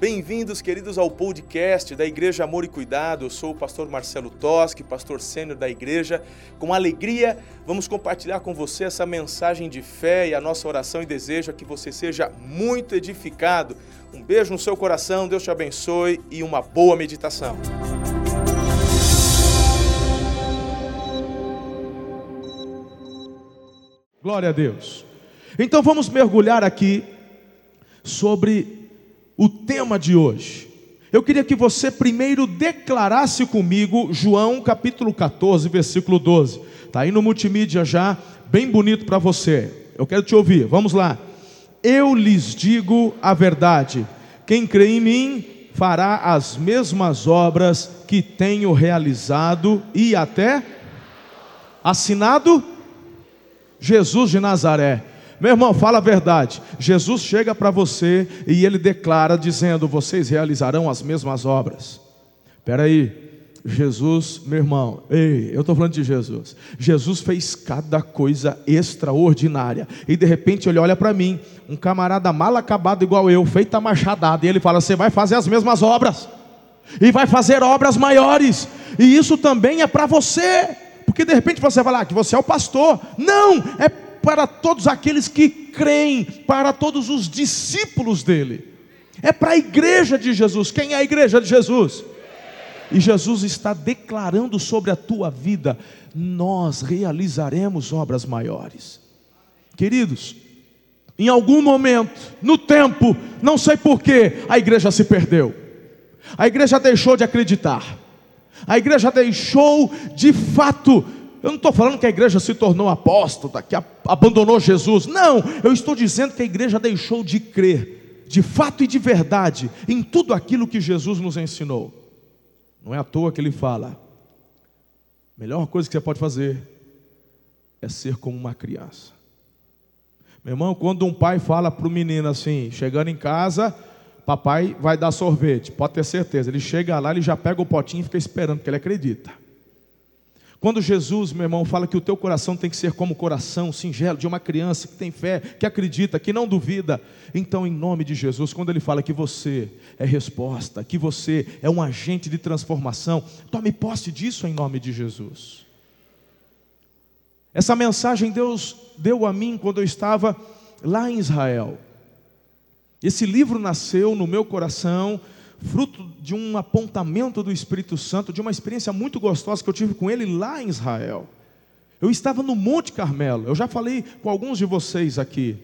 Bem-vindos, queridos, ao podcast da Igreja Amor e Cuidado. Eu sou o pastor Marcelo Toschi, pastor sênior da igreja. Com alegria, vamos compartilhar com você essa mensagem de fé e a nossa oração e desejo é que você seja muito edificado. Um beijo no seu coração, Deus te abençoe e uma boa meditação. Glória a Deus. Então vamos mergulhar aqui sobre o tema de hoje. Eu queria que você primeiro declarasse comigo João capítulo 14, versículo 12. Está aí no multimídia já, bem bonito para você. Eu quero te ouvir, vamos lá. Eu lhes digo a verdade: quem crê em mim fará as mesmas obras que tenho realizado e até assinado Jesus de Nazaré. Meu irmão, fala a verdade. Jesus chega para você e ele declara dizendo: "Vocês realizarão as mesmas obras". Espera aí. Jesus, meu irmão, ei, eu estou falando de Jesus. Jesus fez cada coisa extraordinária. E de repente ele olha para mim, um camarada mal acabado igual eu, feita machadada, e ele fala: Você vai fazer as mesmas obras, e vai fazer obras maiores, e isso também é para você. Porque de repente você vai lá que você é o pastor. Não, é para todos aqueles que creem, para todos os discípulos dele. É para a igreja de Jesus. Quem é a igreja de Jesus? E Jesus está declarando sobre a tua vida: nós realizaremos obras maiores. Queridos, em algum momento, no tempo, não sei porquê, a igreja se perdeu. A igreja deixou de acreditar. A igreja deixou de fato eu não estou falando que a igreja se tornou apóstata, que abandonou Jesus. Não, eu estou dizendo que a igreja deixou de crer, de fato e de verdade, em tudo aquilo que Jesus nos ensinou. Não é à toa que ele fala: a melhor coisa que você pode fazer é ser como uma criança. Meu irmão, quando um pai fala para o menino assim, chegando em casa, papai vai dar sorvete, pode ter certeza. Ele chega lá, ele já pega o potinho e fica esperando, porque ele acredita. Quando Jesus, meu irmão, fala que o teu coração tem que ser como o coração singelo de uma criança que tem fé, que acredita, que não duvida, então, em nome de Jesus, quando ele fala que você é resposta, que você é um agente de transformação, tome posse disso em nome de Jesus. Essa mensagem Deus deu a mim quando eu estava lá em Israel. Esse livro nasceu no meu coração fruto de um apontamento do Espírito Santo, de uma experiência muito gostosa que eu tive com ele lá em Israel. Eu estava no Monte Carmelo, eu já falei com alguns de vocês aqui.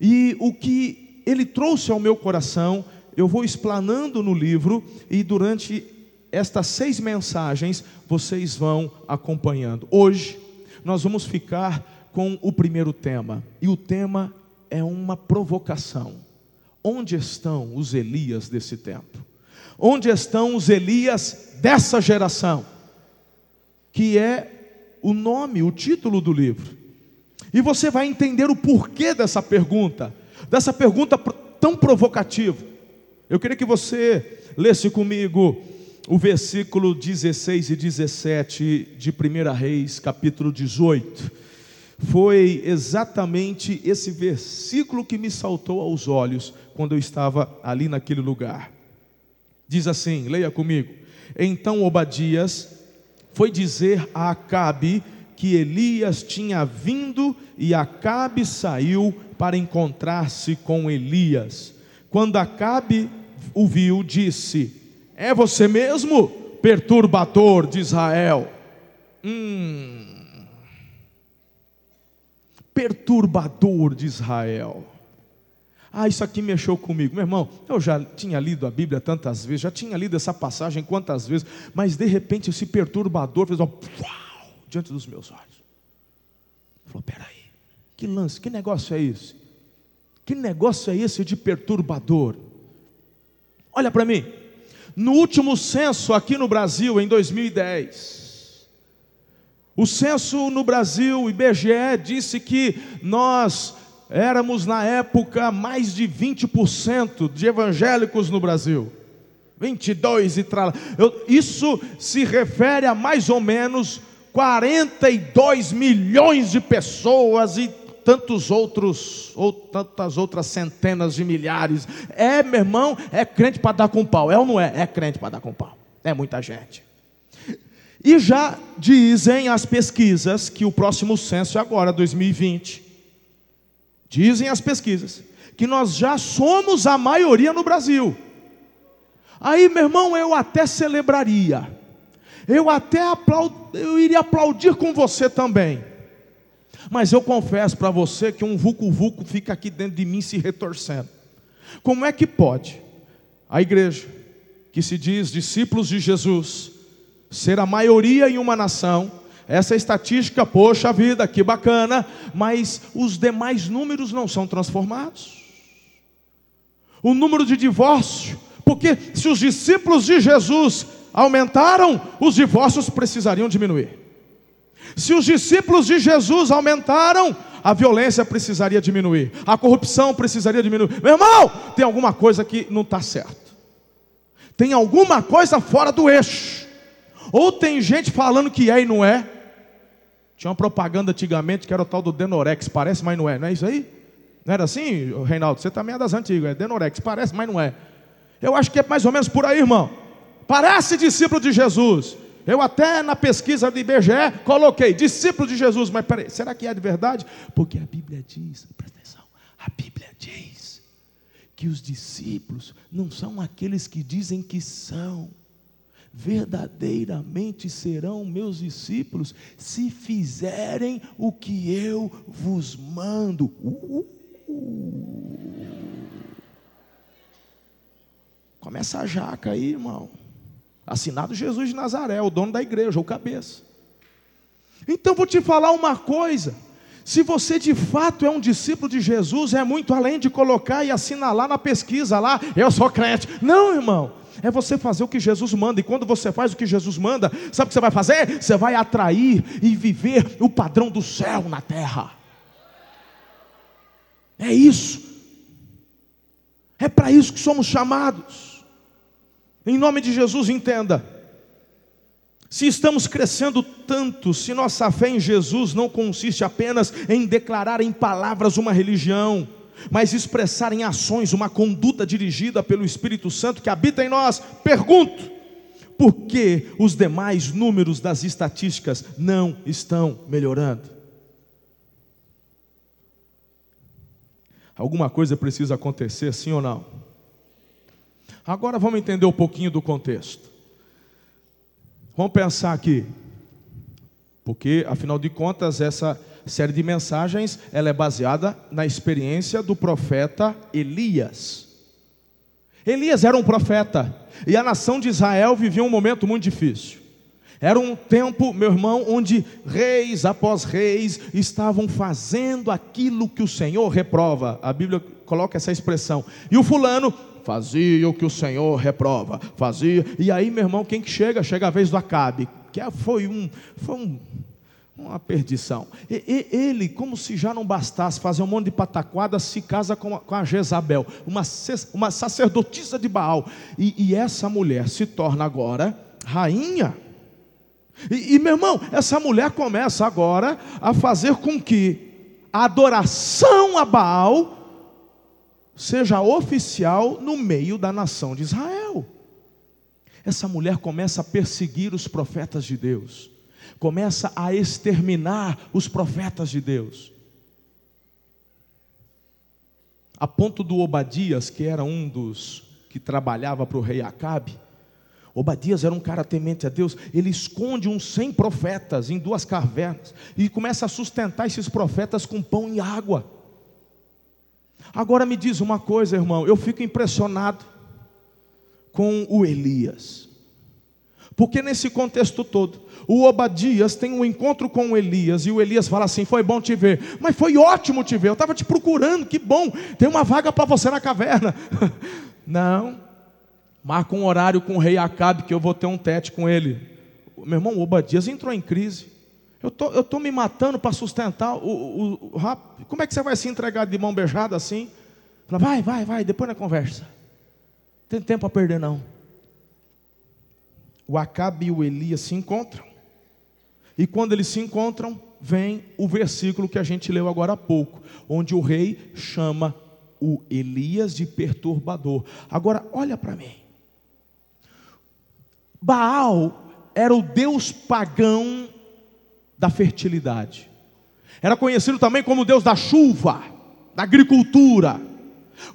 E o que ele trouxe ao meu coração, eu vou explanando no livro, e durante estas seis mensagens vocês vão acompanhando. Hoje nós vamos ficar com o primeiro tema, e o tema é uma provocação. Onde estão os Elias desse tempo? Onde estão os Elias dessa geração? Que é o nome, o título do livro. E você vai entender o porquê dessa pergunta, dessa pergunta tão provocativa. Eu queria que você lesse comigo o versículo 16 e 17 de 1 Reis, capítulo 18 foi exatamente esse versículo que me saltou aos olhos quando eu estava ali naquele lugar. Diz assim: leia comigo. Então Obadias foi dizer a Acabe que Elias tinha vindo e Acabe saiu para encontrar-se com Elias. Quando Acabe o viu, disse: É você mesmo, perturbador de Israel? Hum, perturbador de Israel. Ah, isso aqui mexeu comigo. Meu irmão, eu já tinha lido a Bíblia tantas vezes, já tinha lido essa passagem quantas vezes, mas de repente esse perturbador fez um uau, diante dos meus olhos. Falou: peraí, que lance, que negócio é esse? Que negócio é esse de perturbador? Olha para mim, no último censo aqui no Brasil, em 2010, o censo no Brasil, IBGE, disse que nós éramos na época mais de 20% de evangélicos no Brasil. 22 e tal. Isso se refere a mais ou menos 42 milhões de pessoas e tantos outros, ou tantas outras centenas de milhares. É, meu irmão, é crente para dar com pau. É ou não é? É crente para dar com pau. É muita gente. E já dizem as pesquisas que o próximo censo é agora, 2020. Dizem as pesquisas que nós já somos a maioria no Brasil. Aí, meu irmão, eu até celebraria. Eu até aplaud... eu iria aplaudir com você também. Mas eu confesso para você que um vulco-vulco fica aqui dentro de mim se retorcendo. Como é que pode a igreja, que se diz discípulos de Jesus, ser a maioria em uma nação, essa estatística, poxa vida, que bacana, mas os demais números não são transformados. O número de divórcio, porque se os discípulos de Jesus aumentaram, os divórcios precisariam diminuir. Se os discípulos de Jesus aumentaram, a violência precisaria diminuir, a corrupção precisaria diminuir. Meu irmão, tem alguma coisa que não está certo, tem alguma coisa fora do eixo, ou tem gente falando que é e não é. Tinha uma propaganda antigamente que era o tal do Denorex, parece, mas não é, não é isso aí? Não era assim, Reinaldo? Você também é das antigas, é Denorex, parece, mas não é. Eu acho que é mais ou menos por aí, irmão. Parece discípulo de Jesus. Eu até na pesquisa do IBGE coloquei discípulo de Jesus, mas peraí, será que é de verdade? Porque a Bíblia diz, presta atenção, a Bíblia diz que os discípulos não são aqueles que dizem que são, verdadeiramente serão meus discípulos se fizerem o que eu vos mando. Uh, uh. Começa a jaca aí, irmão. Assinado Jesus de Nazaré, o dono da igreja, o cabeça. Então vou te falar uma coisa. Se você de fato é um discípulo de Jesus, é muito além de colocar e assinalar na pesquisa lá, eu sou crente. Não, irmão. É você fazer o que Jesus manda, e quando você faz o que Jesus manda, sabe o que você vai fazer? Você vai atrair e viver o padrão do céu na terra. É isso. É para isso que somos chamados. Em nome de Jesus, entenda. Se estamos crescendo tanto, se nossa fé em Jesus não consiste apenas em declarar em palavras uma religião, mas expressar em ações uma conduta dirigida pelo Espírito Santo que habita em nós, pergunto: por que os demais números das estatísticas não estão melhorando? Alguma coisa precisa acontecer, sim ou não? Agora vamos entender um pouquinho do contexto. Vamos pensar aqui, porque afinal de contas essa série de mensagens ela é baseada na experiência do profeta Elias. Elias era um profeta e a nação de Israel vivia um momento muito difícil. Era um tempo, meu irmão, onde reis após reis estavam fazendo aquilo que o Senhor reprova. A Bíblia coloca essa expressão. E o fulano fazia o que o Senhor reprova, fazia. E aí, meu irmão, quem que chega? Chega a vez do Acabe, que foi um, foi um, uma perdição. E, e, ele, como se já não bastasse fazer um monte de pataquada, se casa com a, com a Jezabel, uma, uma sacerdotisa de Baal. E, e essa mulher se torna agora rainha. E, e, meu irmão, essa mulher começa agora a fazer com que a adoração a Baal seja oficial no meio da nação de Israel. Essa mulher começa a perseguir os profetas de Deus, começa a exterminar os profetas de Deus. A ponto do Obadias, que era um dos que trabalhava para o rei Acabe, Obadias era um cara temente a Deus, ele esconde uns cem profetas em duas cavernas e começa a sustentar esses profetas com pão e água. Agora me diz uma coisa, irmão, eu fico impressionado com o Elias. Porque nesse contexto todo, o Obadias tem um encontro com o Elias, e o Elias fala assim: Foi bom te ver, mas foi ótimo te ver, eu estava te procurando, que bom, tem uma vaga para você na caverna. Não, marca um horário com o rei Acabe que eu vou ter um tete com ele. Meu irmão, o Obadias entrou em crise. Eu tô, estou tô me matando para sustentar o, o, o, Como é que você vai se entregar de mão beijada assim? Fala, vai, vai, vai, depois na conversa. Não tem tempo a perder, não. O Acabe e o Elias se encontram. E quando eles se encontram, vem o versículo que a gente leu agora há pouco, onde o rei chama o Elias de perturbador. Agora, olha para mim. Baal era o deus pagão da fertilidade. Era conhecido também como deus da chuva, da agricultura.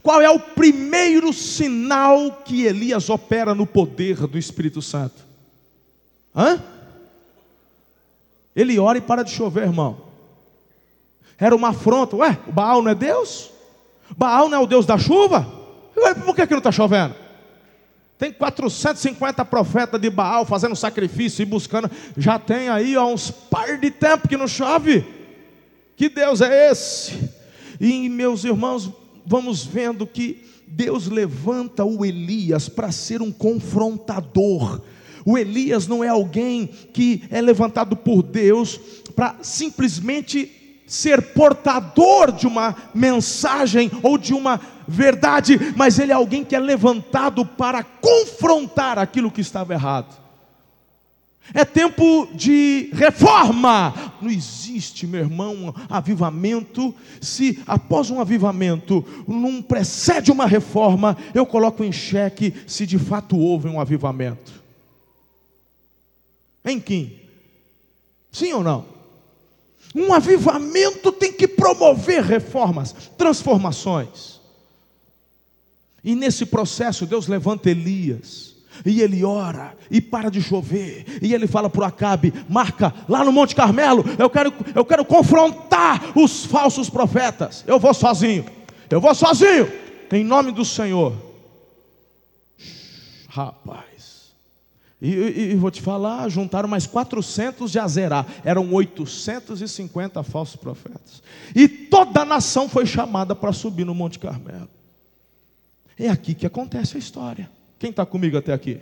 Qual é o primeiro sinal que Elias opera no poder do Espírito Santo? Hã? Ele ora e para de chover, irmão. Era uma afronta. Ué, Baal não é Deus? Baal não é o Deus da chuva? Ué, por que, que não está chovendo? Tem 450 profetas de Baal fazendo sacrifício e buscando. Já tem aí há uns par de tempo que não chove. Que Deus é esse? E meus irmãos, vamos vendo que Deus levanta o Elias para ser um confrontador. O Elias não é alguém que é levantado por Deus para simplesmente ser portador de uma mensagem ou de uma verdade, mas ele é alguém que é levantado para confrontar aquilo que estava errado. É tempo de reforma. Não existe, meu irmão, avivamento. Se após um avivamento não precede uma reforma, eu coloco em xeque se de fato houve um avivamento. Em quem? Sim ou não? Um avivamento tem que promover reformas, transformações. E nesse processo, Deus levanta Elias. E ele ora, e para de chover, e ele fala para o Acabe: marca lá no Monte Carmelo, eu quero, eu quero confrontar os falsos profetas. Eu vou sozinho, eu vou sozinho, em nome do Senhor. Rapaz, e, e, e, vou te falar, juntaram mais 400 de Azerá, eram 850 falsos profetas. E toda a nação foi chamada para subir no Monte Carmelo. É aqui que acontece a história. Quem está comigo até aqui?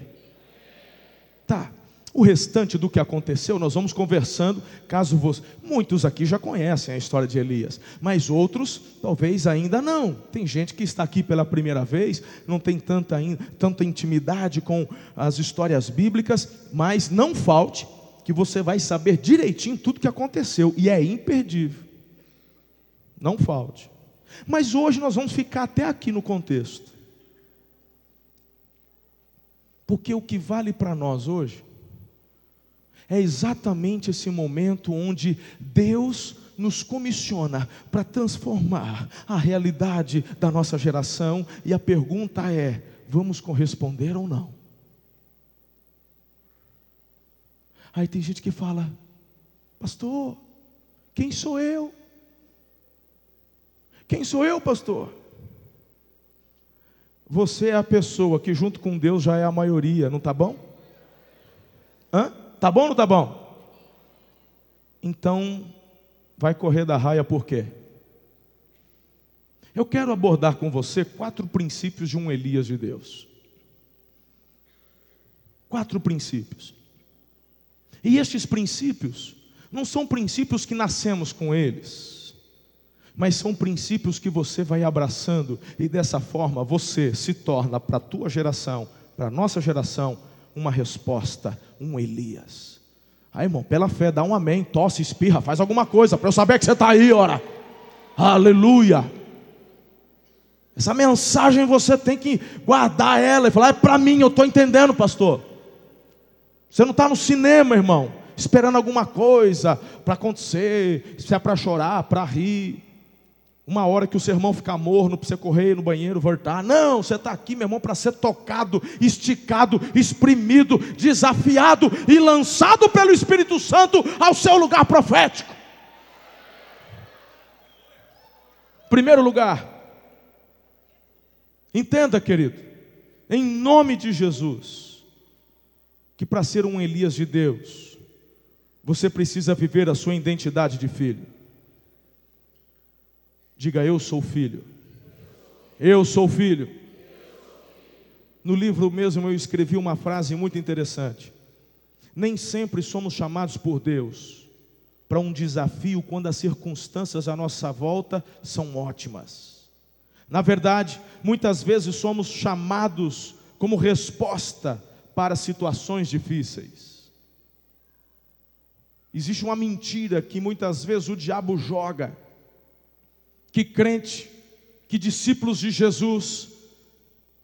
Tá. O restante do que aconteceu, nós vamos conversando, caso você. Muitos aqui já conhecem a história de Elias, mas outros talvez ainda não. Tem gente que está aqui pela primeira vez, não tem tanta, tanta intimidade com as histórias bíblicas, mas não falte que você vai saber direitinho tudo que aconteceu, e é imperdível. Não falte. Mas hoje nós vamos ficar até aqui no contexto. Porque o que vale para nós hoje é exatamente esse momento onde Deus nos comissiona para transformar a realidade da nossa geração, e a pergunta é: vamos corresponder ou não? Aí tem gente que fala, pastor, quem sou eu? Quem sou eu, pastor? Você é a pessoa que, junto com Deus, já é a maioria, não está bom? Hã? Tá bom ou não tá bom? Então, vai correr da raia por quê? Eu quero abordar com você quatro princípios de um Elias de Deus. Quatro princípios. E estes princípios não são princípios que nascemos com eles, mas são princípios que você vai abraçando e dessa forma você se torna para a tua geração, para a nossa geração, uma resposta, um Elias. Aí, irmão, pela fé, dá um amém, tosse, espirra, faz alguma coisa para eu saber que você está aí, ora. Aleluia. Essa mensagem você tem que guardar ela e falar: é para mim, eu estou entendendo, pastor. Você não está no cinema, irmão, esperando alguma coisa para acontecer, se é para chorar, para rir. Uma hora que o sermão ficar morno para você correr no banheiro, voltar. Não, você está aqui, meu irmão, para ser tocado, esticado, exprimido, desafiado e lançado pelo Espírito Santo ao seu lugar profético. Primeiro lugar, entenda, querido, em nome de Jesus, que para ser um Elias de Deus, você precisa viver a sua identidade de filho. Diga, eu sou filho. Eu sou filho. No livro mesmo eu escrevi uma frase muito interessante. Nem sempre somos chamados por Deus para um desafio quando as circunstâncias à nossa volta são ótimas. Na verdade, muitas vezes somos chamados como resposta para situações difíceis. existe uma mentira que muitas vezes o diabo joga, que crente, que discípulos de Jesus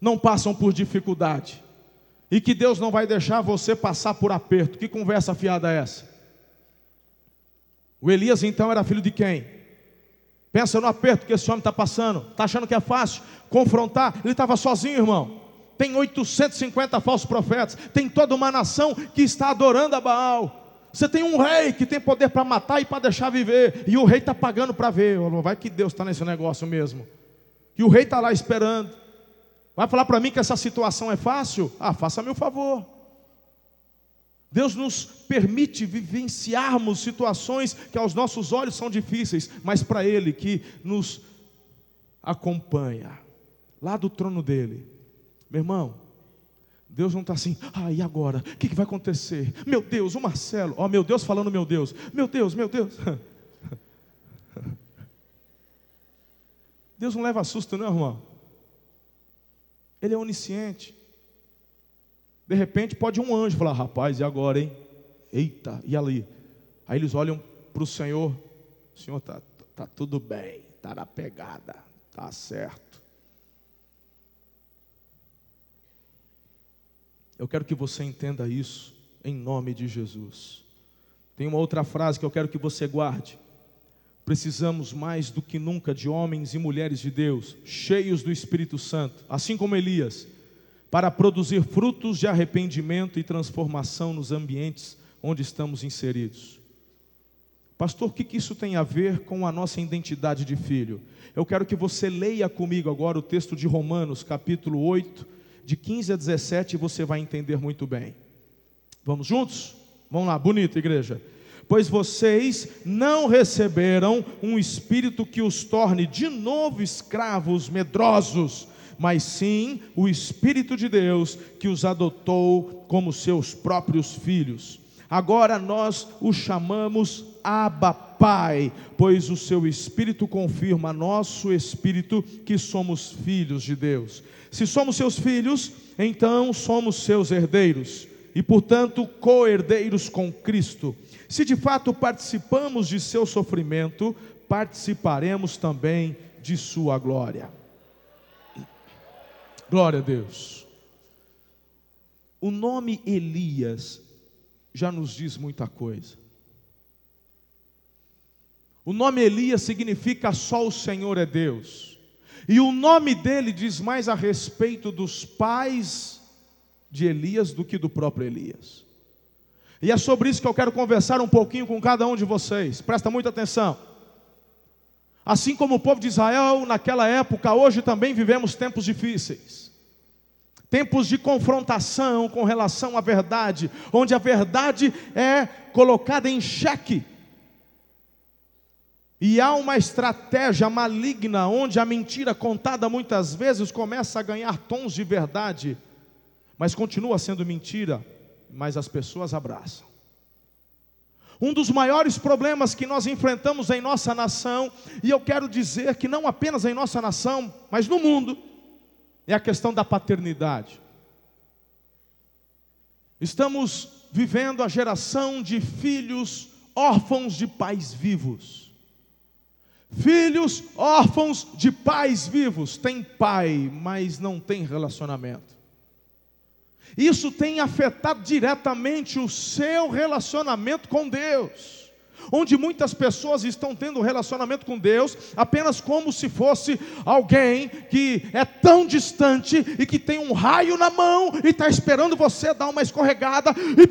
não passam por dificuldade, e que Deus não vai deixar você passar por aperto. Que conversa fiada é essa? O Elias então era filho de quem? Pensa no aperto que esse homem está passando, está achando que é fácil confrontar, ele estava sozinho, irmão tem 850 falsos profetas, tem toda uma nação que está adorando a Baal. Você tem um rei que tem poder para matar e para deixar viver, e o rei está pagando para ver. Vai que Deus está nesse negócio mesmo. E o rei está lá esperando. Vai falar para mim que essa situação é fácil? Ah, faça-me o favor. Deus nos permite vivenciarmos situações que aos nossos olhos são difíceis, mas para Ele que nos acompanha, lá do trono dele, meu irmão, Deus não está assim, ah, e agora? O que, que, vai acontecer? Meu Deus, o Marcelo, ó, oh, meu Deus falando, meu Deus, meu Deus, meu Deus. Deus não leva susto, não, irmão. Ele é onisciente. De repente pode um anjo falar, rapaz, e agora, hein? Eita, e ali? Aí eles olham para o Senhor, Senhor está tá tudo bem, está na pegada, está certo. Eu quero que você entenda isso em nome de Jesus. Tem uma outra frase que eu quero que você guarde. Precisamos mais do que nunca de homens e mulheres de Deus, cheios do Espírito Santo, assim como Elias, para produzir frutos de arrependimento e transformação nos ambientes onde estamos inseridos. Pastor, o que isso tem a ver com a nossa identidade de filho? Eu quero que você leia comigo agora o texto de Romanos, capítulo 8, de 15 a 17 você vai entender muito bem. Vamos juntos? Vamos lá, bonita igreja. Pois vocês não receberam um espírito que os torne de novo escravos medrosos, mas sim o Espírito de Deus que os adotou como seus próprios filhos. Agora nós o chamamos Abba Pai, pois o seu Espírito confirma nosso Espírito que somos filhos de Deus. Se somos seus filhos, então somos seus herdeiros e, portanto, co-herdeiros com Cristo. Se de fato participamos de seu sofrimento, participaremos também de sua glória. Glória a Deus. O nome Elias já nos diz muita coisa. O nome Elias significa só o Senhor é Deus. E o nome dele diz mais a respeito dos pais de Elias do que do próprio Elias. E é sobre isso que eu quero conversar um pouquinho com cada um de vocês. Presta muita atenção. Assim como o povo de Israel naquela época, hoje também vivemos tempos difíceis. Tempos de confrontação com relação à verdade, onde a verdade é colocada em xeque. E há uma estratégia maligna onde a mentira contada muitas vezes começa a ganhar tons de verdade, mas continua sendo mentira, mas as pessoas abraçam. Um dos maiores problemas que nós enfrentamos em nossa nação, e eu quero dizer que não apenas em nossa nação, mas no mundo, é a questão da paternidade. Estamos vivendo a geração de filhos órfãos de pais vivos. Filhos órfãos de pais vivos, tem pai, mas não tem relacionamento. Isso tem afetado diretamente o seu relacionamento com Deus. Onde muitas pessoas estão tendo um relacionamento com Deus apenas como se fosse alguém que é tão distante e que tem um raio na mão e está esperando você dar uma escorregada e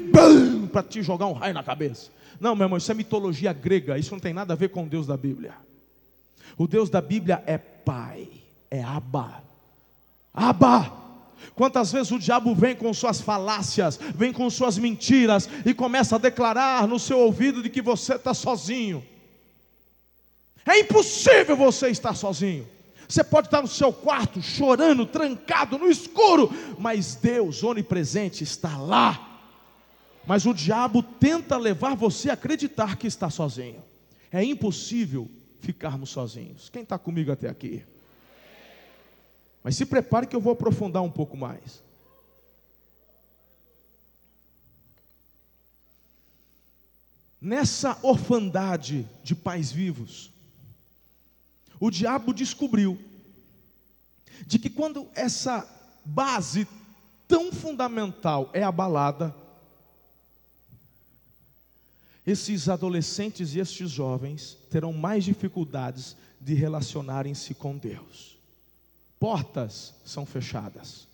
para te jogar um raio na cabeça. Não, meu irmão, isso é mitologia grega, isso não tem nada a ver com Deus da Bíblia. O Deus da Bíblia é Pai, é Abba. Abba! Quantas vezes o diabo vem com suas falácias, vem com suas mentiras e começa a declarar no seu ouvido de que você está sozinho. É impossível você estar sozinho. Você pode estar no seu quarto chorando, trancado no escuro, mas Deus onipresente está lá. Mas o diabo tenta levar você a acreditar que está sozinho. É impossível ficarmos sozinhos. Quem está comigo até aqui? Mas se prepare que eu vou aprofundar um pouco mais. Nessa orfandade de pais vivos, o diabo descobriu de que quando essa base tão fundamental é abalada, esses adolescentes e estes jovens terão mais dificuldades de relacionarem-se com Deus. Portas são fechadas.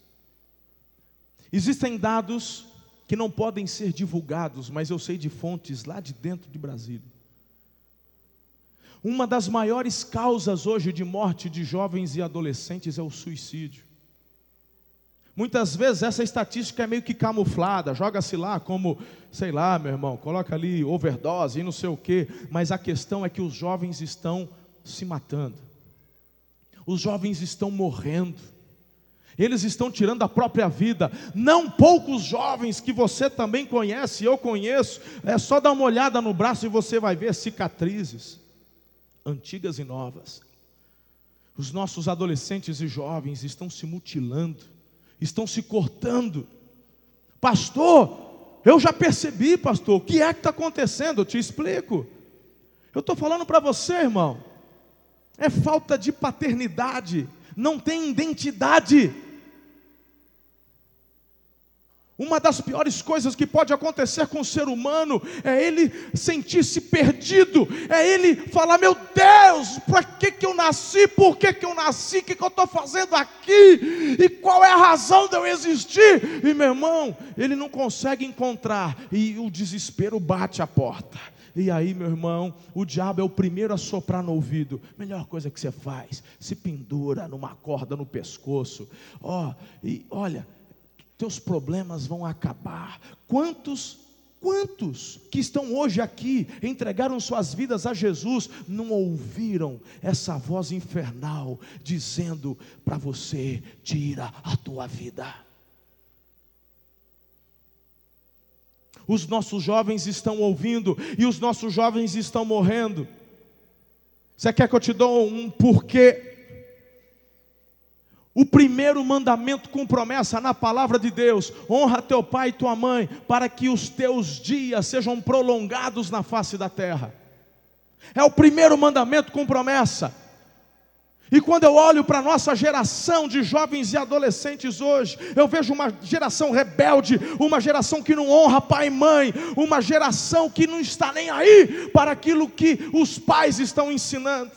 Existem dados que não podem ser divulgados, mas eu sei de fontes lá de dentro de Brasília. Uma das maiores causas hoje de morte de jovens e adolescentes é o suicídio. Muitas vezes essa estatística é meio que camuflada, joga-se lá como, sei lá, meu irmão, coloca ali overdose e não sei o quê, mas a questão é que os jovens estão se matando, os jovens estão morrendo, eles estão tirando a própria vida. Não poucos jovens que você também conhece, eu conheço, é só dar uma olhada no braço e você vai ver cicatrizes, antigas e novas. Os nossos adolescentes e jovens estão se mutilando, estão se cortando. Pastor, eu já percebi, pastor, o que é que está acontecendo? Eu te explico. Eu estou falando para você, irmão. É falta de paternidade, não tem identidade. Uma das piores coisas que pode acontecer com o ser humano é ele sentir-se perdido, é ele falar: Meu Deus, para que, que eu nasci? Por que, que eu nasci? O que, que eu estou fazendo aqui? E qual é a razão de eu existir? E meu irmão, ele não consegue encontrar, e o desespero bate a porta. E aí, meu irmão, o diabo é o primeiro a soprar no ouvido. Melhor coisa que você faz, se pendura numa corda no pescoço. Ó, oh, e olha, teus problemas vão acabar. Quantos Quantos que estão hoje aqui, entregaram suas vidas a Jesus, não ouviram essa voz infernal dizendo para você: tira a tua vida? Os nossos jovens estão ouvindo e os nossos jovens estão morrendo. Você quer que eu te dou um porquê o primeiro mandamento com promessa na palavra de Deus: honra teu pai e tua mãe, para que os teus dias sejam prolongados na face da terra. É o primeiro mandamento com promessa. E quando eu olho para a nossa geração de jovens e adolescentes hoje, eu vejo uma geração rebelde, uma geração que não honra pai e mãe, uma geração que não está nem aí para aquilo que os pais estão ensinando.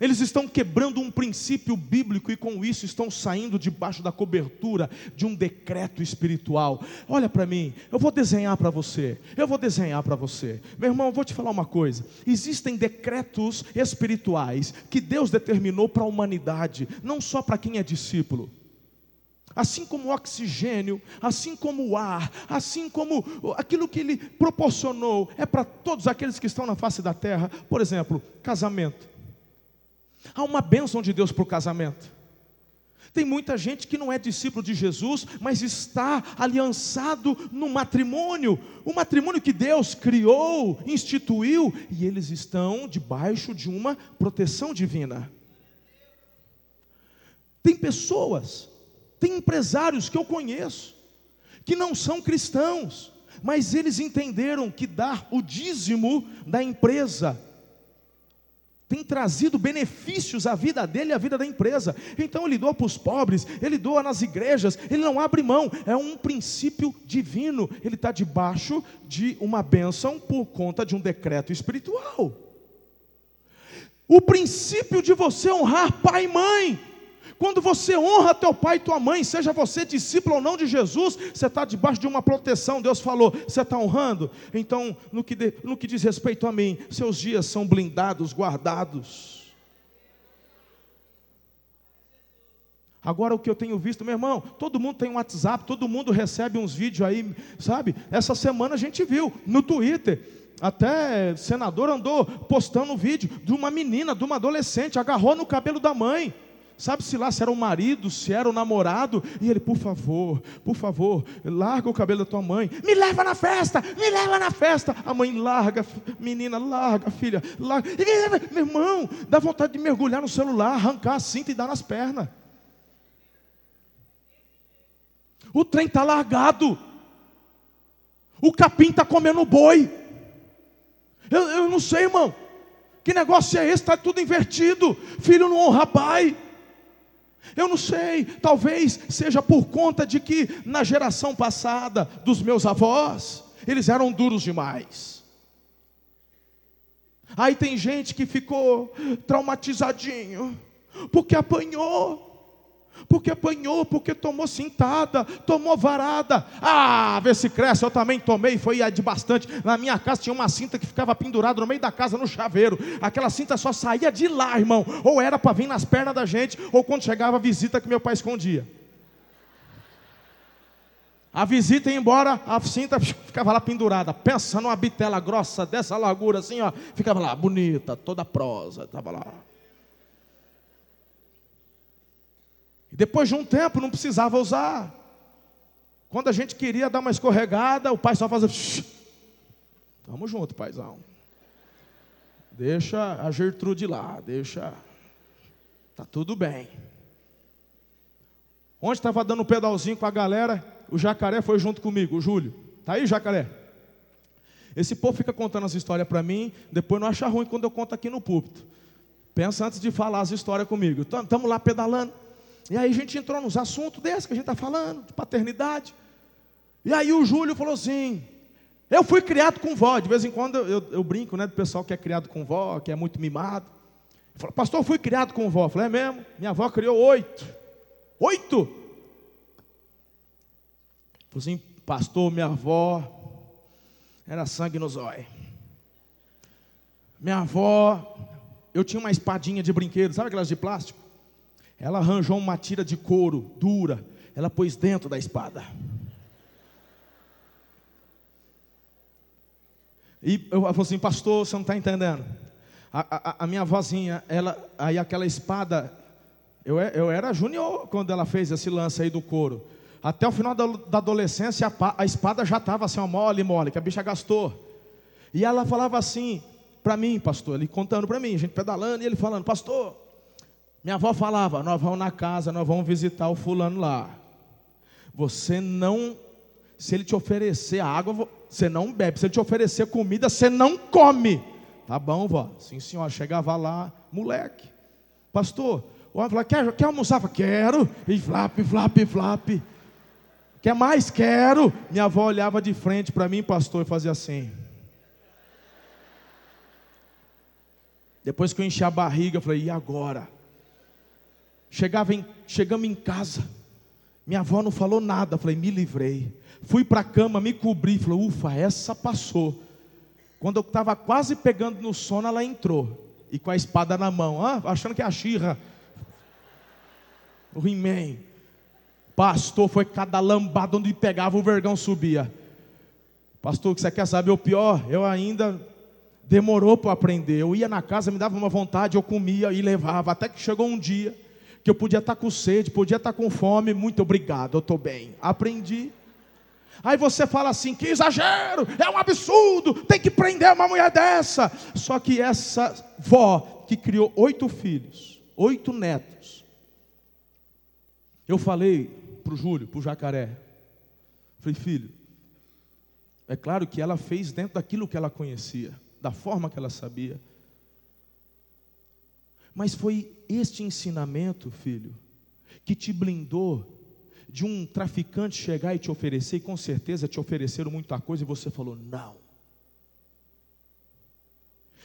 Eles estão quebrando um princípio bíblico e com isso estão saindo debaixo da cobertura de um decreto espiritual. Olha para mim, eu vou desenhar para você. Eu vou desenhar para você. Meu irmão, eu vou te falar uma coisa. Existem decretos espirituais que Deus determinou para a humanidade, não só para quem é discípulo. Assim como o oxigênio, assim como o ar, assim como aquilo que ele proporcionou, é para todos aqueles que estão na face da terra. Por exemplo, casamento. Há uma bênção de Deus para o casamento. Tem muita gente que não é discípulo de Jesus, mas está aliançado no matrimônio, o matrimônio que Deus criou, instituiu, e eles estão debaixo de uma proteção divina. Tem pessoas, tem empresários que eu conheço, que não são cristãos, mas eles entenderam que dar o dízimo da empresa tem trazido benefícios à vida dele e à vida da empresa. Então ele doa para os pobres, ele doa nas igrejas, ele não abre mão, é um princípio divino. Ele está debaixo de uma bênção por conta de um decreto espiritual. O princípio de você honrar pai e mãe, quando você honra teu pai e tua mãe, seja você discípulo ou não de Jesus, você está debaixo de uma proteção. Deus falou, você está honrando? Então, no que, de, no que diz respeito a mim, seus dias são blindados, guardados. Agora o que eu tenho visto, meu irmão, todo mundo tem um WhatsApp, todo mundo recebe uns vídeos aí, sabe? Essa semana a gente viu no Twitter, até senador andou postando um vídeo de uma menina, de uma adolescente, agarrou no cabelo da mãe. Sabe-se lá se era o marido, se era o namorado. E ele, por favor, por favor, larga o cabelo da tua mãe. Me leva na festa, me leva na festa. A mãe larga, menina, larga, filha, larga. Meu irmão, dá vontade de mergulhar no celular, arrancar a cinta e dar nas pernas. O trem está largado. O capim está comendo boi. Eu, eu não sei, irmão. Que negócio é esse? Está tudo invertido. Filho não honra pai. Eu não sei, talvez seja por conta de que na geração passada dos meus avós, eles eram duros demais. Aí tem gente que ficou traumatizadinho, porque apanhou, porque apanhou, porque tomou cintada, tomou varada. Ah, vê se cresce, eu também tomei, foi de bastante. Na minha casa tinha uma cinta que ficava pendurada no meio da casa, no chaveiro. Aquela cinta só saía de lá, irmão. Ou era para vir nas pernas da gente, ou quando chegava a visita que meu pai escondia. A visita ia embora, a cinta ficava lá pendurada. Pensa numa bitela grossa dessa largura assim, ó. Ficava lá, bonita, toda prosa, estava lá. E depois de um tempo não precisava usar. Quando a gente queria dar uma escorregada, o pai só fazia. Tamo junto, paizão. Deixa a Gertrude lá, deixa. Tá tudo bem. Onde estava dando um pedalzinho com a galera, o jacaré foi junto comigo, o Júlio. Tá aí, jacaré? Esse povo fica contando as histórias para mim, depois não acha ruim quando eu conto aqui no púlpito. Pensa antes de falar as histórias comigo. Estamos lá pedalando. E aí a gente entrou nos assuntos desses que a gente está falando, de paternidade. E aí o Júlio falou assim: Eu fui criado com vó. De vez em quando eu, eu, brinco, né? Do pessoal que é criado com vó, que é muito mimado. Ele falou, pastor, eu fui criado com vó. Eu falei, é mesmo? Minha avó criou oito. Oito? Falei assim, pastor, minha avó era sangue no zóio. Minha avó, eu tinha uma espadinha de brinquedo, sabe aquelas de plástico? Ela arranjou uma tira de couro dura, ela pôs dentro da espada. E eu falei assim, pastor, você não está entendendo. A, a, a, minha vozinha, ela, aí aquela espada, eu, eu era junior quando ela fez esse lance aí do couro. Até o final da, da adolescência, a, a, espada já estava assim, mole, mole, que a bicha gastou. E ela falava assim, para mim, pastor, ele contando para mim, a gente pedalando, e ele falando, pastor, minha avó falava: Nós vamos na casa, nós vamos visitar o fulano lá. Você não, se ele te oferecer água, você não bebe. Se ele te oferecer comida, você não come. Tá bom, vó? Sim, senhor. Chegava lá, moleque. Pastor, o homem falava: Quer, quer almoçar? Quero. E flap, flap, flap. Quer mais? Quero. Minha avó olhava de frente para mim, pastor, e fazia assim. Depois que eu enchi a barriga, eu falei: E agora? Chegava em, chegamos em casa, minha avó não falou nada, falei, me livrei. Fui para a cama, me cobri, falei, ufa, essa passou. Quando eu estava quase pegando no sono, ela entrou, e com a espada na mão, ah, achando que é a xirra. O He-Man. Pastor, foi cada lambada onde pegava, o vergão subia. Pastor, que você quer saber o pior? Eu ainda demorou para aprender. Eu ia na casa, me dava uma vontade, eu comia e levava. Até que chegou um dia que eu podia estar com sede, podia estar com fome, muito obrigado, eu estou bem. Aprendi. Aí você fala assim: que exagero, é um absurdo, tem que prender uma mulher dessa. Só que essa vó que criou oito filhos, oito netos. Eu falei para o Júlio, para o jacaré, falei, filho, é claro que ela fez dentro daquilo que ela conhecia, da forma que ela sabia. Mas foi este ensinamento, filho, que te blindou de um traficante chegar e te oferecer, e com certeza te ofereceram muita coisa, e você falou: não.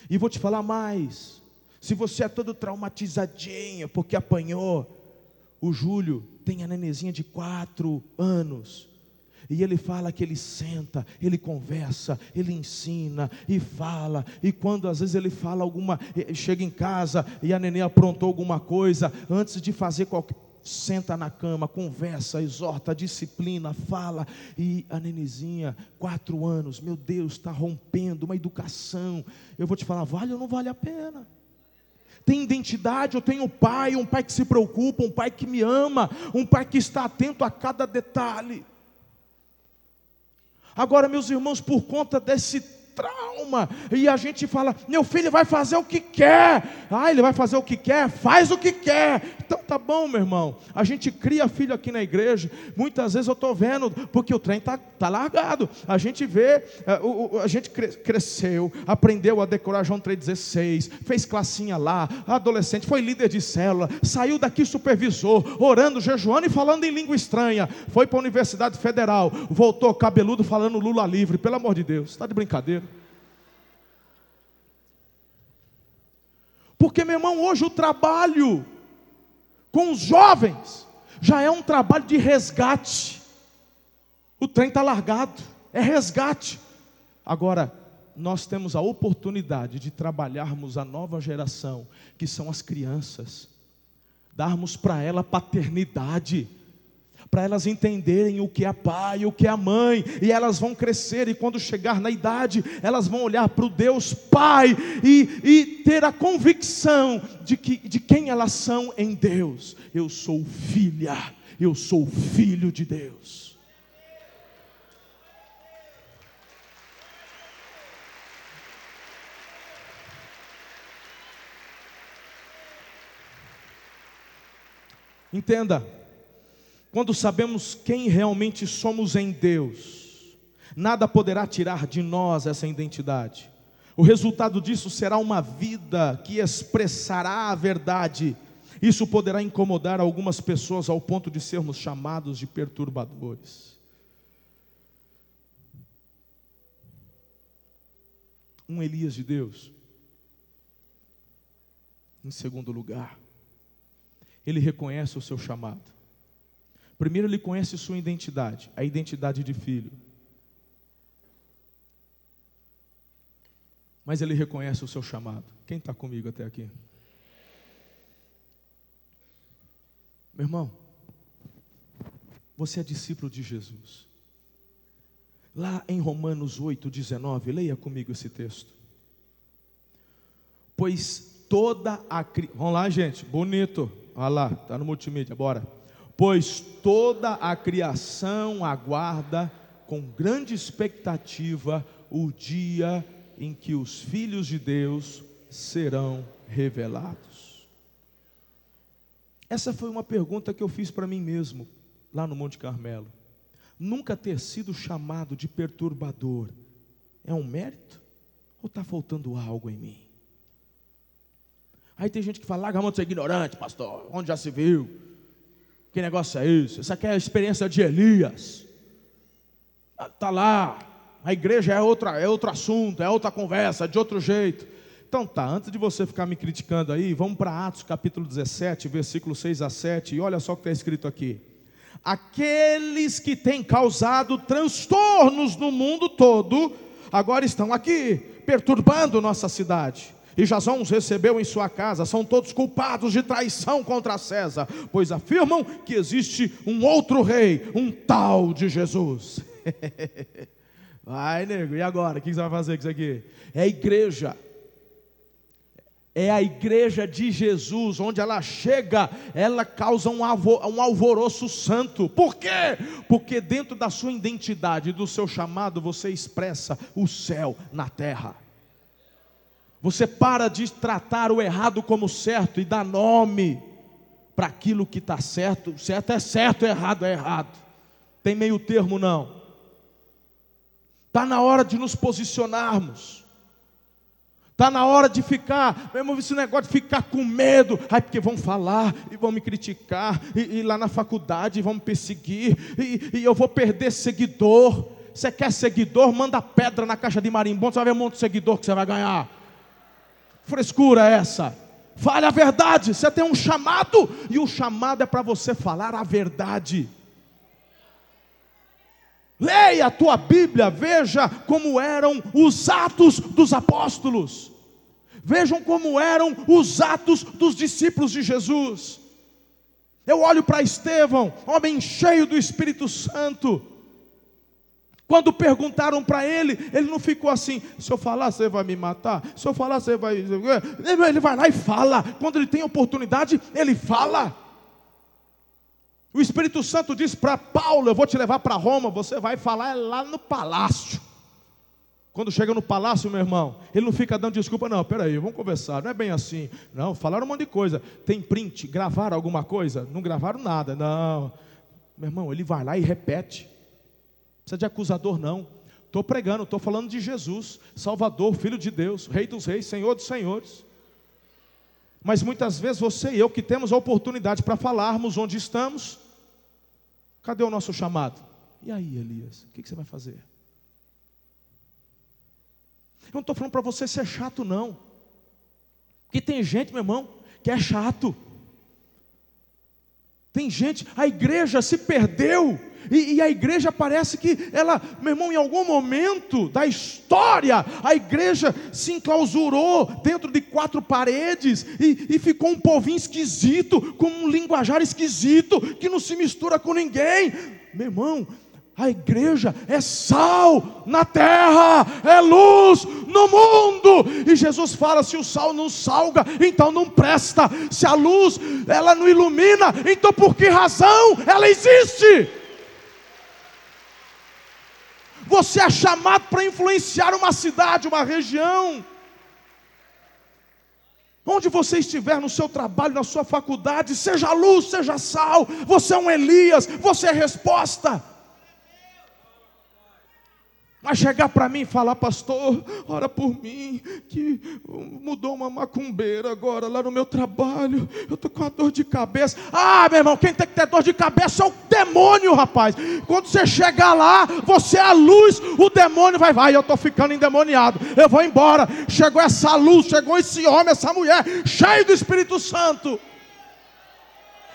E vou te falar mais: se você é todo traumatizadinho porque apanhou, o Júlio tem a nenezinha de quatro anos, e ele fala que ele senta, ele conversa, ele ensina e fala. E quando às vezes ele fala alguma, chega em casa e a neném aprontou alguma coisa, antes de fazer qualquer senta na cama, conversa, exorta, disciplina, fala. E a nenezinha, quatro anos, meu Deus, está rompendo uma educação. Eu vou te falar, vale ou não vale a pena? Tem identidade, eu tenho um pai, um pai que se preocupa, um pai que me ama, um pai que está atento a cada detalhe. Agora, meus irmãos, por conta desse trauma. E a gente fala: meu filho vai fazer o que quer. Ah, ele vai fazer o que quer? Faz o que quer. Então tá bom, meu irmão. A gente cria filho aqui na igreja. Muitas vezes eu estou vendo, porque o trem está tá largado. A gente vê, a, eh, a gente cresceu, aprendeu a decorar João 3,16, fez classinha lá, adolescente, foi líder de célula, saiu daqui supervisor, orando, jejuando e falando em língua estranha. Foi para a Universidade Federal, voltou cabeludo falando Lula livre. Pelo amor de Deus, está de brincadeira. Porque, meu irmão, hoje o trabalho com os jovens já é um trabalho de resgate. O trem está largado, é resgate. Agora, nós temos a oportunidade de trabalharmos a nova geração, que são as crianças, darmos para ela paternidade para elas entenderem o que é pai o que é mãe, e elas vão crescer, e quando chegar na idade, elas vão olhar para o Deus Pai e, e ter a convicção de, que, de quem elas são em Deus. Eu sou filha, eu sou filho de Deus. Entenda, quando sabemos quem realmente somos em Deus, nada poderá tirar de nós essa identidade. O resultado disso será uma vida que expressará a verdade. Isso poderá incomodar algumas pessoas ao ponto de sermos chamados de perturbadores. Um Elias de Deus. Em segundo lugar, ele reconhece o seu chamado. Primeiro, ele conhece sua identidade, a identidade de filho. Mas ele reconhece o seu chamado. Quem está comigo até aqui? Meu irmão, você é discípulo de Jesus. Lá em Romanos 8, 19, leia comigo esse texto. Pois toda a. Vamos lá, gente, bonito. Olha lá, está no multimídia, bora pois toda a criação aguarda com grande expectativa o dia em que os filhos de Deus serão revelados. Essa foi uma pergunta que eu fiz para mim mesmo, lá no Monte Carmelo. Nunca ter sido chamado de perturbador é um mérito? Ou está faltando algo em mim? Aí tem gente que fala, larga a mão de ser ignorante, pastor, onde já se viu? Que negócio é isso? Essa aqui é a experiência de Elias. Está lá, a igreja é, outra, é outro assunto, é outra conversa, de outro jeito. Então tá, antes de você ficar me criticando aí, vamos para Atos capítulo 17, versículo 6 a 7, e olha só o que está escrito aqui. Aqueles que têm causado transtornos no mundo todo, agora estão aqui, perturbando nossa cidade e Jasão os recebeu em sua casa, são todos culpados de traição contra César, pois afirmam que existe um outro rei, um tal de Jesus. Vai, nego, e agora? O que você vai fazer com isso aqui? É a igreja. É a igreja de Jesus, onde ela chega, ela causa um, um alvoroço santo. Por quê? Porque dentro da sua identidade, do seu chamado, você expressa o céu na terra. Você para de tratar o errado como certo e dá nome para aquilo que está certo. Certo é certo, errado é errado. Tem meio termo não. Está na hora de nos posicionarmos. Está na hora de ficar, mesmo esse negócio de ficar com medo, ai, porque vão falar e vão me criticar, e, e lá na faculdade vão me perseguir, e, e, eu vou perder seguidor. Você quer seguidor? Manda pedra na caixa de marimbondo, você vai ver um monte de seguidor que você vai ganhar frescura essa? Fale a verdade. Você tem um chamado e o chamado é para você falar a verdade. Leia a tua Bíblia, veja como eram os atos dos apóstolos. Vejam como eram os atos dos discípulos de Jesus. Eu olho para Estevão, homem cheio do Espírito Santo. Quando perguntaram para ele, ele não ficou assim: se eu falar, você vai me matar? Se eu falar, você vai. Ele vai lá e fala. Quando ele tem oportunidade, ele fala. O Espírito Santo diz para Paulo: Eu vou te levar para Roma, você vai falar lá no palácio. Quando chega no palácio, meu irmão, ele não fica dando desculpa, não, peraí, vamos conversar, não é bem assim. Não, falaram um monte de coisa. Tem print, gravaram alguma coisa? Não gravaram nada, não. Meu irmão, ele vai lá e repete. Precisa de acusador, não. Estou pregando, estou falando de Jesus, Salvador, Filho de Deus, Rei dos Reis, Senhor dos Senhores. Mas muitas vezes você e eu que temos a oportunidade para falarmos onde estamos, cadê o nosso chamado? E aí, Elias, o que, que você vai fazer? Eu não estou falando para você ser chato, não. Porque tem gente, meu irmão, que é chato. Tem gente, a igreja se perdeu. E, e, a igreja parece que ela, meu irmão, em algum momento da história, a igreja se enclausurou dentro de quatro paredes e, e ficou um povinho esquisito, com um linguajar esquisito, que não se mistura com ninguém. Meu irmão, a igreja é sal na terra, é luz no mundo. E Jesus fala: se o sal não salga, então não presta. Se a luz ela não ilumina, então por que razão ela existe? Você é chamado para influenciar uma cidade, uma região. Onde você estiver no seu trabalho, na sua faculdade, seja luz, seja sal. Você é um Elias, você é resposta. Mas chegar para mim e falar, pastor, ora por mim, que mudou uma macumbeira agora lá no meu trabalho, eu estou com a dor de cabeça. Ah, meu irmão, quem tem que ter dor de cabeça é o demônio, rapaz. Quando você chegar lá, você é a luz, o demônio vai, vai, eu estou ficando endemoniado, eu vou embora. Chegou essa luz, chegou esse homem, essa mulher, cheio do Espírito Santo.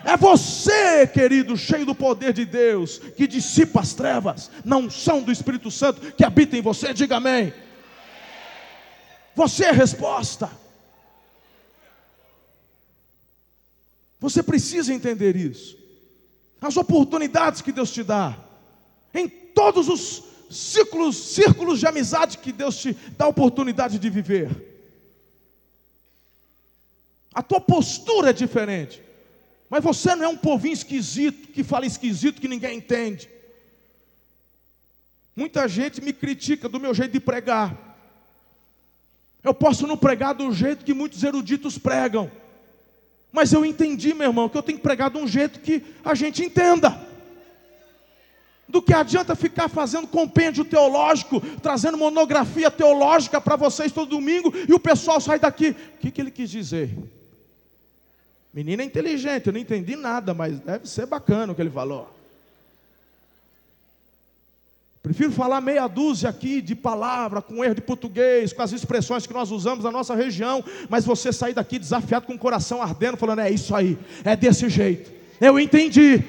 É você, querido, cheio do poder de Deus, que dissipa as trevas, não são do Espírito Santo que habita em você, diga amém. Você é a resposta. Você precisa entender isso. As oportunidades que Deus te dá, em todos os círculos, círculos de amizade que Deus te dá a oportunidade de viver. A tua postura é diferente. Mas você não é um povinho esquisito, que fala esquisito, que ninguém entende. Muita gente me critica do meu jeito de pregar. Eu posso não pregar do jeito que muitos eruditos pregam. Mas eu entendi, meu irmão, que eu tenho que pregar de um jeito que a gente entenda. Do que adianta ficar fazendo compêndio teológico, trazendo monografia teológica para vocês todo domingo e o pessoal sai daqui. O que, que ele quis dizer? Menina inteligente, eu não entendi nada, mas deve ser bacana o que ele falou. Prefiro falar meia dúzia aqui de palavra, com erro de português, com as expressões que nós usamos na nossa região, mas você sair daqui desafiado com o coração ardendo, falando: é isso aí, é desse jeito. Eu entendi.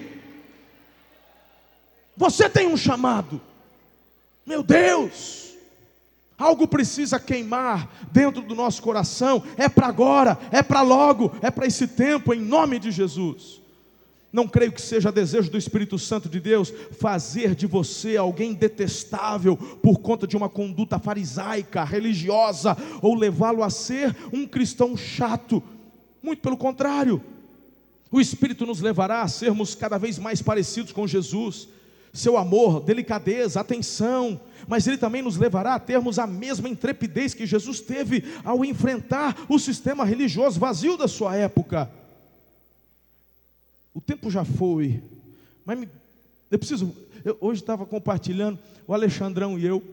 Você tem um chamado. Meu Deus! Algo precisa queimar dentro do nosso coração. É para agora, é para logo, é para esse tempo, em nome de Jesus. Não creio que seja desejo do Espírito Santo de Deus fazer de você alguém detestável por conta de uma conduta farisaica, religiosa, ou levá-lo a ser um cristão chato. Muito pelo contrário. O Espírito nos levará a sermos cada vez mais parecidos com Jesus seu amor, delicadeza, atenção, mas ele também nos levará a termos a mesma intrepidez que Jesus teve ao enfrentar o sistema religioso vazio da sua época. O tempo já foi, mas eu preciso. Eu hoje estava compartilhando, o Alexandrão e eu,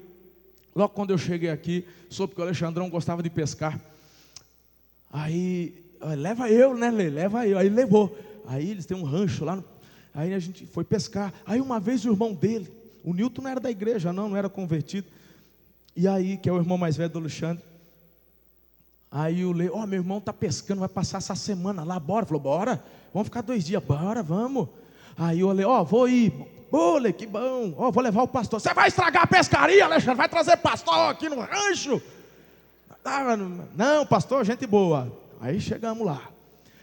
logo quando eu cheguei aqui, soube que o Alexandrão gostava de pescar. Aí, leva eu, né, Lê? Leva eu. Aí levou. Aí eles têm um rancho lá no Aí a gente foi pescar. Aí uma vez o irmão dele, o Newton não era da igreja, não, não era convertido. E aí, que é o irmão mais velho do Alexandre. Aí o Lê, ó, oh, meu irmão está pescando, vai passar essa semana lá, bora. Falou, bora, vamos ficar dois dias, bora, vamos. Aí o Lê, ó, oh, vou ir. Lê, que bom. Ó, oh, vou levar o pastor. Você vai estragar a pescaria, Alexandre, vai trazer pastor aqui no rancho. Ah, não, pastor, gente boa. Aí chegamos lá.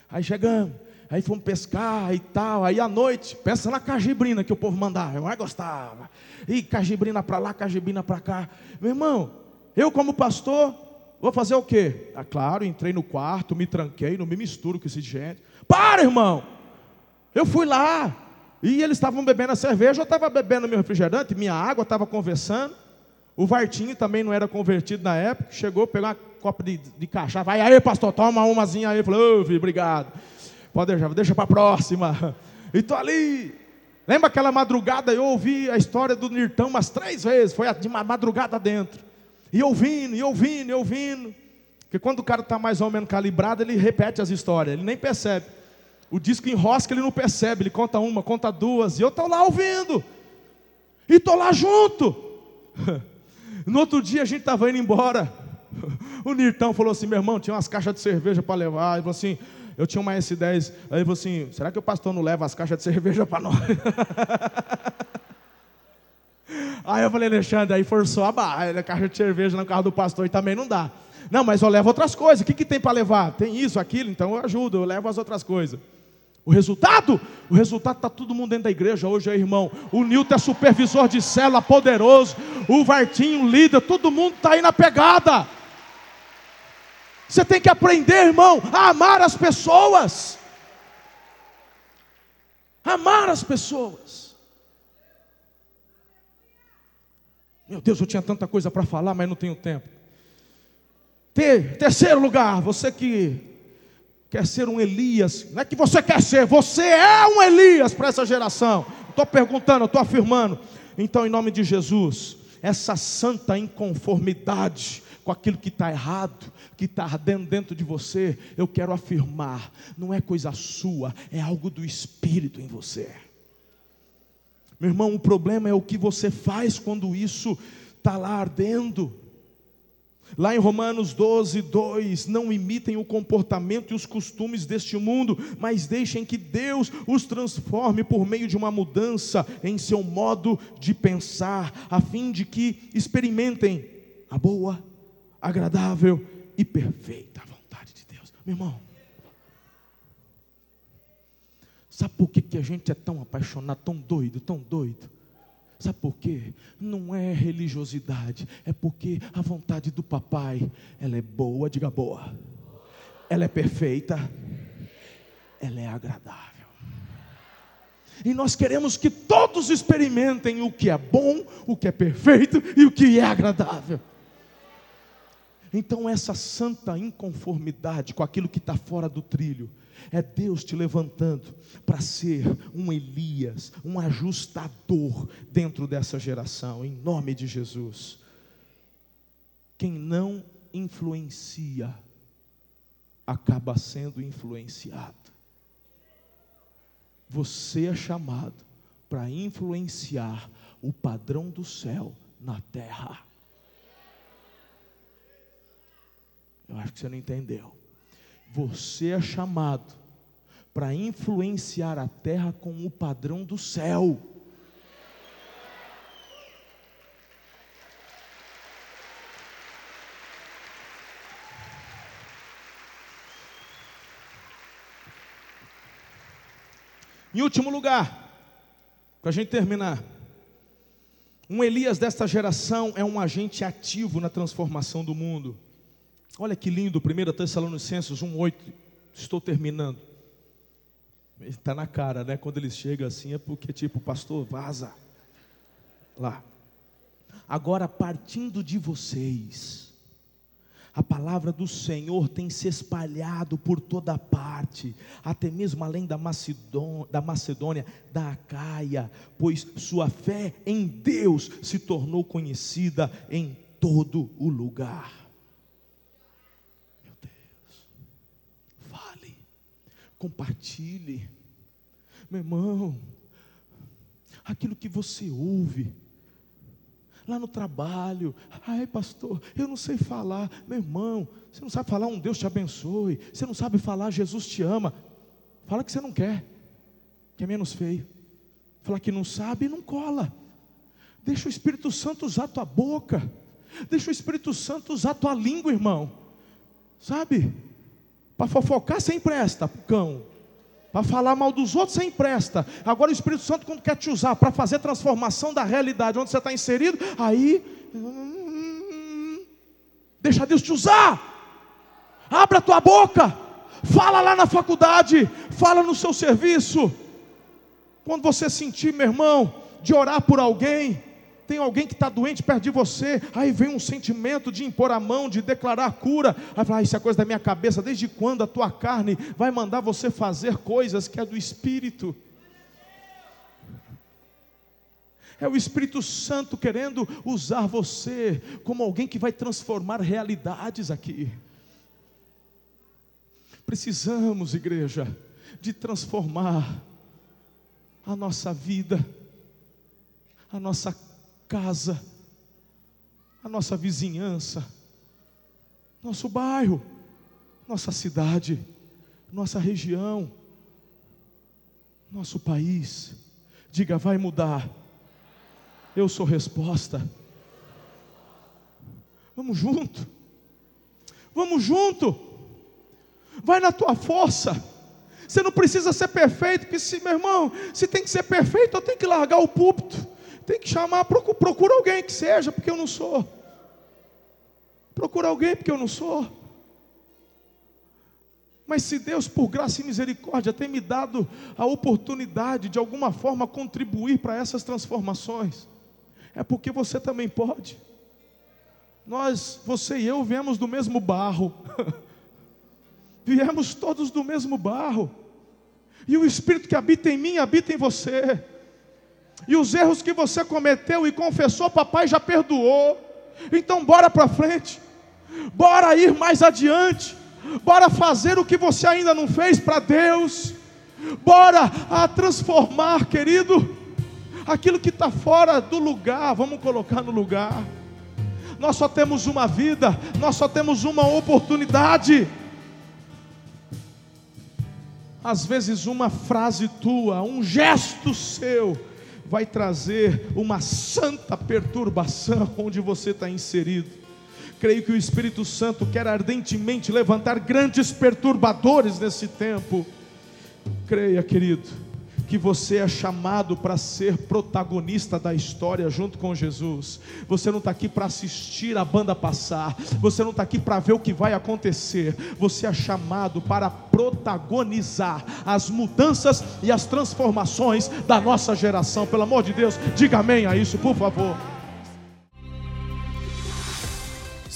Aí chegamos. Aí fomos pescar e tal. Aí à noite, pensa na cajibrina que o povo mandava. Mais gostava. E cajibrina para lá, cajibrina para cá. Meu irmão, eu como pastor, vou fazer o quê? Ah, claro, entrei no quarto, me tranquei, não me misturo com esse gente. Para, irmão! Eu fui lá. E eles estavam bebendo a cerveja, eu estava bebendo meu refrigerante, minha água, estava conversando. O Vartinho também não era convertido na época, chegou, pegou uma copa de, de cachaça, vai aí, pastor, toma umazinha aí. Falou, ô, filho, obrigado. Pode deixar, deixa para a próxima. E tô ali. Lembra aquela madrugada? Eu ouvi a história do Nirtão umas três vezes, foi de madrugada dentro. E ouvindo, e ouvindo, e ouvindo. Porque quando o cara está mais ou menos calibrado, ele repete as histórias, ele nem percebe. O disco enrosca, ele não percebe, ele conta uma, conta duas, e eu estou lá ouvindo. E estou lá junto. No outro dia a gente estava indo embora. O Nirtão falou assim: meu irmão, tinha umas caixas de cerveja para levar. Ele falou assim: eu tinha uma S10. Aí ele falou assim: será que o pastor não leva as caixas de cerveja para nós? Aí eu falei, Alexandre, aí forçou a barra, a caixa de cerveja no carro do pastor e também não dá. Não, mas eu levo outras coisas. O que, que tem para levar? Tem isso, aquilo, então eu ajudo, eu levo as outras coisas. O resultado? O resultado está todo mundo dentro da igreja hoje, aí, irmão. O Nilton é supervisor de célula poderoso. O Vartinho, líder, todo mundo está aí na pegada. Você tem que aprender, irmão, a amar as pessoas. Amar as pessoas. Meu Deus, eu tinha tanta coisa para falar, mas não tenho tempo. Ter, terceiro lugar, você que quer ser um Elias, não é que você quer ser, você é um Elias para essa geração. Estou perguntando, estou afirmando. Então, em nome de Jesus, essa santa inconformidade com aquilo que está errado, que está ardendo dentro de você, eu quero afirmar: não é coisa sua, é algo do Espírito em você. Meu irmão, o problema é o que você faz quando isso está lá ardendo. Lá em Romanos 12, 2: Não imitem o comportamento e os costumes deste mundo, mas deixem que Deus os transforme por meio de uma mudança em seu modo de pensar, a fim de que experimentem a boa, agradável e perfeita vontade de Deus. Meu irmão, sabe por que, que a gente é tão apaixonado, tão doido, tão doido? Sabe por quê? Não é religiosidade, é porque a vontade do papai, ela é boa, diga boa. Ela é perfeita, ela é agradável. E nós queremos que todos experimentem o que é bom, o que é perfeito e o que é agradável. Então, essa santa inconformidade com aquilo que está fora do trilho, é Deus te levantando para ser um Elias, um ajustador dentro dessa geração, em nome de Jesus. Quem não influencia, acaba sendo influenciado. Você é chamado para influenciar o padrão do céu na terra. Eu acho que você não entendeu. Você é chamado para influenciar a terra com o padrão do céu. Em último lugar, para a gente terminar, um Elias desta geração é um agente ativo na transformação do mundo. Olha que lindo, 1 Tessalonicenses 1,8. Estou terminando. Está na cara, né? Quando eles chegam assim, é porque, tipo, pastor, vaza. Lá. Agora, partindo de vocês, a palavra do Senhor tem se espalhado por toda parte, até mesmo além da Macedônia, da, Macedônia, da Acaia, pois sua fé em Deus se tornou conhecida em todo o lugar. Compartilhe. Meu irmão, aquilo que você ouve, lá no trabalho, ai pastor, eu não sei falar, meu irmão, você não sabe falar, um Deus te abençoe, você não sabe falar, Jesus te ama, fala que você não quer, que é menos feio, fala que não sabe, não cola, deixa o Espírito Santo usar tua boca, deixa o Espírito Santo usar tua língua, irmão, sabe? Para fofocar você empresta, cão. Para falar mal dos outros você empresta. Agora o Espírito Santo, quando quer te usar para fazer transformação da realidade onde você está inserido, aí. Deixa Deus te usar. Abra a tua boca. Fala lá na faculdade. Fala no seu serviço. Quando você sentir, meu irmão, de orar por alguém, Tem alguém que está doente perto de você, aí vem um sentimento de impor a mão, de declarar cura. Aí fala, ah, isso é coisa da minha cabeça. Desde quando a tua carne vai mandar você fazer coisas que é do Espírito? É o Espírito Santo querendo usar você como alguém que vai transformar realidades aqui. Precisamos, igreja, de transformar a nossa vida, a nossa casa, a nossa vizinhança, nosso bairro, nossa cidade, nossa região, nosso país. Diga, vai mudar. Eu sou resposta. Vamos junto. Vamos junto. Vai na tua força. Você não precisa ser perfeito, porque se, meu irmão, se tem que ser perfeito, eu tenho que largar o púlpito. Tem que chamar, procura, procura alguém que seja, porque eu não sou. Procura alguém, porque eu não sou. Mas se Deus, por graça e misericórdia, tem me dado a oportunidade de alguma forma contribuir para essas transformações, é porque você também pode. Nós, você e eu, viemos do mesmo barro. viemos todos do mesmo barro. E o Espírito que habita em mim habita em você. E os erros que você cometeu e confessou, papai já perdoou. Então bora para frente. Bora ir mais adiante. Bora fazer o que você ainda não fez para Deus. Bora a transformar, querido, aquilo que está fora do lugar, vamos colocar no lugar. Nós só temos uma vida, nós só temos uma oportunidade. Às vezes, uma frase tua, um gesto seu, vai trazer uma santa perturbação onde você está inserido. Creio que o Espírito Santo quer ardentemente levantar grandes perturbadores nesse tempo. Creia, querido que você é chamado para ser protagonista da história junto com Jesus. Você não está aqui para assistir a banda passar, você não está aqui para ver o que vai acontecer. Você é chamado para protagonizar as mudanças e as transformações da nossa geração. Pelo amor de Deus, diga amém a isso, por favor.